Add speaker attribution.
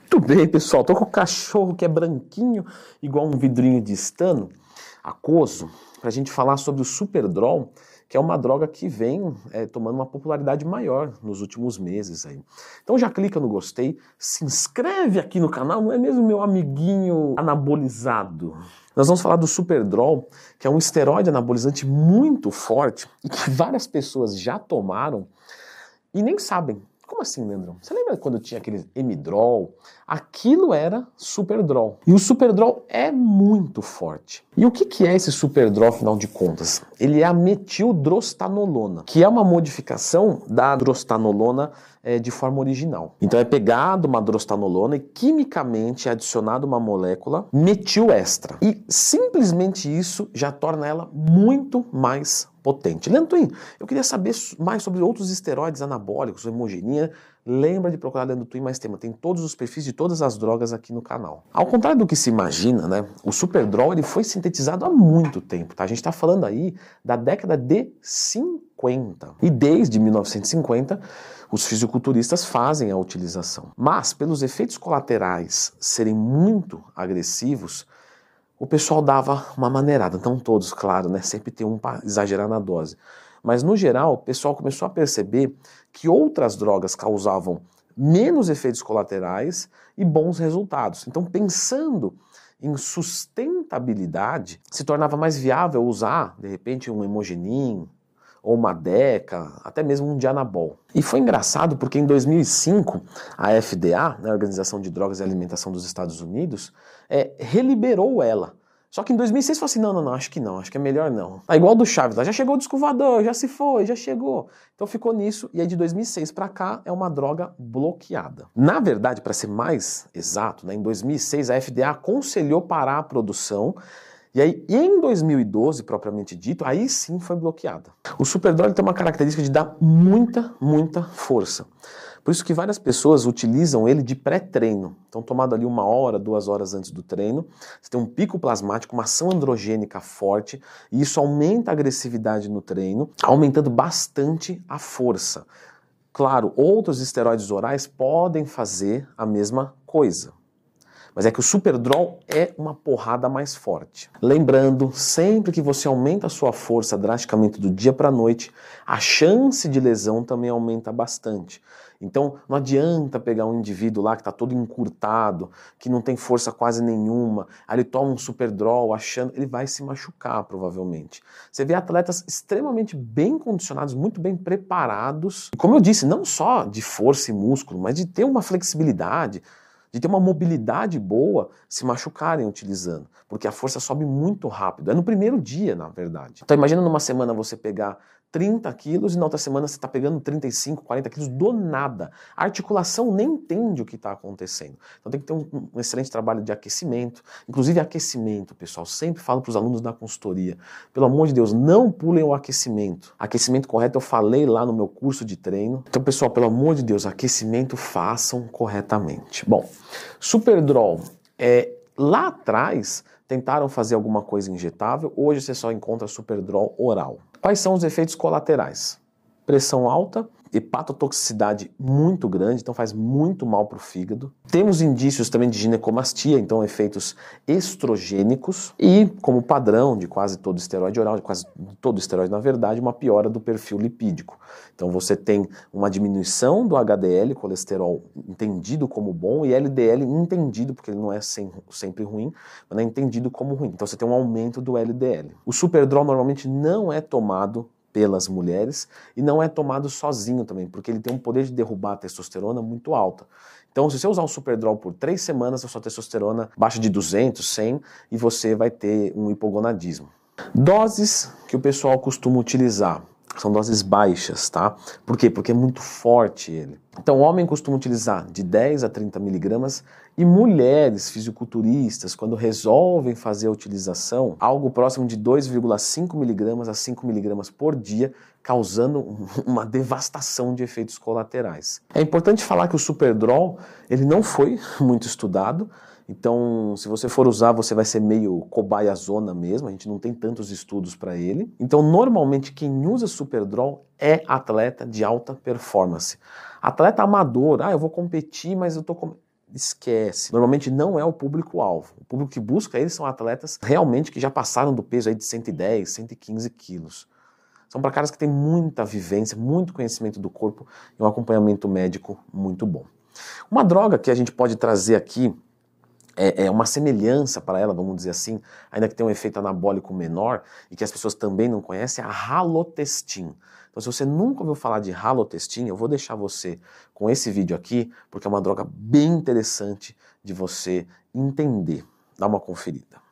Speaker 1: Muito bem, pessoal. Tô com o cachorro que é branquinho, igual um vidrinho de estano, aquoso, para a gente falar sobre o Superdrol, que é uma droga que vem é, tomando uma popularidade maior nos últimos meses aí. Então já clica no gostei, se inscreve aqui no canal, não é mesmo meu amiguinho anabolizado? Nós vamos falar do Superdrol, que é um esteroide anabolizante muito forte e que várias pessoas já tomaram e nem sabem como assim, Leandrão? Você lembra quando tinha aquele Emidrol? Aquilo era Superdrol. E o Superdrol é muito forte. E o que, que é esse Superdrol, afinal de contas? Ele é a metildrostanolona, que é uma modificação da drostanolona é, de forma original. Então é pegado uma drostanolona e quimicamente é adicionado uma molécula metilestra. E simplesmente isso já torna ela muito mais potente. Leandro eu queria saber mais sobre outros esteroides anabólicos, hemogenia. Lembra de procurar Leandro Twin mais tema. Tem todos os perfis de todas as drogas aqui no canal. Ao contrário do que se imagina, né, o Superdrol ele foi sintetizado há muito tempo. Tá? A gente está falando aí da década de 50. E desde 1950, os fisiculturistas fazem a utilização. Mas, pelos efeitos colaterais serem muito agressivos, o pessoal dava uma maneirada, não todos, claro, né? Sempre tem um para exagerar na dose. Mas no geral, o pessoal começou a perceber que outras drogas causavam menos efeitos colaterais e bons resultados. Então, pensando em sustentabilidade, se tornava mais viável usar, de repente, um hemogenin, ou uma DECA, até mesmo um Dianabol. E foi engraçado porque em 2005 a FDA, né, a Organização de Drogas e Alimentação dos Estados Unidos, é, reliberou ela. Só que em 2006 falou assim: não, não, não, acho que não, acho que é melhor não. Ah, igual do Chaves, já chegou o descovador, já se foi, já chegou. Então ficou nisso, e aí de 2006 para cá é uma droga bloqueada. Na verdade, para ser mais exato, né, em 2006 a FDA aconselhou parar a produção e aí, em 2012, propriamente dito, aí sim foi bloqueada. O superdrug tem uma característica de dar muita, muita força. Por isso que várias pessoas utilizam ele de pré-treino. Então, tomado ali uma hora, duas horas antes do treino, você tem um pico plasmático, uma ação androgênica forte, e isso aumenta a agressividade no treino, aumentando bastante a força. Claro, outros esteroides orais podem fazer a mesma coisa. Mas é que o Superdrol é uma porrada mais forte. Lembrando, sempre que você aumenta a sua força drasticamente do dia para a noite, a chance de lesão também aumenta bastante. Então não adianta pegar um indivíduo lá que está todo encurtado, que não tem força quase nenhuma, aí ele toma um superdrol achando, ele vai se machucar provavelmente. Você vê atletas extremamente bem condicionados, muito bem preparados, e como eu disse, não só de força e músculo, mas de ter uma flexibilidade, de ter uma mobilidade boa, se machucarem utilizando, porque a força sobe muito rápido. É no primeiro dia, na verdade. Então imagina numa semana você pegar 30 quilos e na outra semana você está pegando 35, 40 quilos do nada. A articulação nem entende o que está acontecendo. Então tem que ter um, um, excelente trabalho de aquecimento. Inclusive aquecimento, pessoal. Sempre falo para os alunos da consultoria. Pelo amor de Deus, não pulem o aquecimento. Aquecimento correto eu falei lá no meu curso de treino. Então, pessoal, pelo amor de Deus, aquecimento façam corretamente. Bom, Superdrol é lá atrás tentaram fazer alguma coisa injetável, hoje você só encontra Superdrol oral. Quais são os efeitos colaterais? Pressão alta, hepatotoxicidade muito grande, então faz muito mal para o fígado. Temos indícios também de ginecomastia, então efeitos estrogênicos e, como padrão de quase todo esteroide oral, de quase todo esteroide na verdade, uma piora do perfil lipídico. Então você tem uma diminuição do HDL, colesterol entendido como bom, e LDL entendido, porque ele não é sempre ruim, mas é entendido como ruim. Então você tem um aumento do LDL. O superdrol normalmente não é tomado pelas mulheres e não é tomado sozinho também, porque ele tem um poder de derrubar a testosterona muito alta. Então, se você usar o Superdrol por três semanas, a sua testosterona baixa de 200, 100 e você vai ter um hipogonadismo. Doses que o pessoal costuma utilizar são doses baixas, tá? Por quê? Porque é muito forte ele. Então, o homem costuma utilizar de 10 a 30 miligramas e mulheres fisiculturistas, quando resolvem fazer a utilização, algo próximo de 2,5 miligramas a 5 miligramas por dia, causando uma devastação de efeitos colaterais. É importante falar que o Superdrol ele não foi muito estudado, então, se você for usar, você vai ser meio cobaia zona mesmo, a gente não tem tantos estudos para ele. Então, normalmente quem usa Superdrol é atleta de alta performance. Atleta amador, ah, eu vou competir, mas eu tô com... esquece. Normalmente não é o público-alvo. O público que busca eles são atletas realmente que já passaram do peso aí de 110, 115 quilos. São para caras que têm muita vivência, muito conhecimento do corpo e um acompanhamento médico muito bom. Uma droga que a gente pode trazer aqui é, é, uma semelhança para ela, vamos dizer assim, ainda que tenha um efeito anabólico menor e que as pessoas também não conhecem, é a halotestin. Então, se você nunca ouviu falar de halotestin, eu vou deixar você com esse vídeo aqui, porque é uma droga bem interessante de você entender. Dá uma conferida.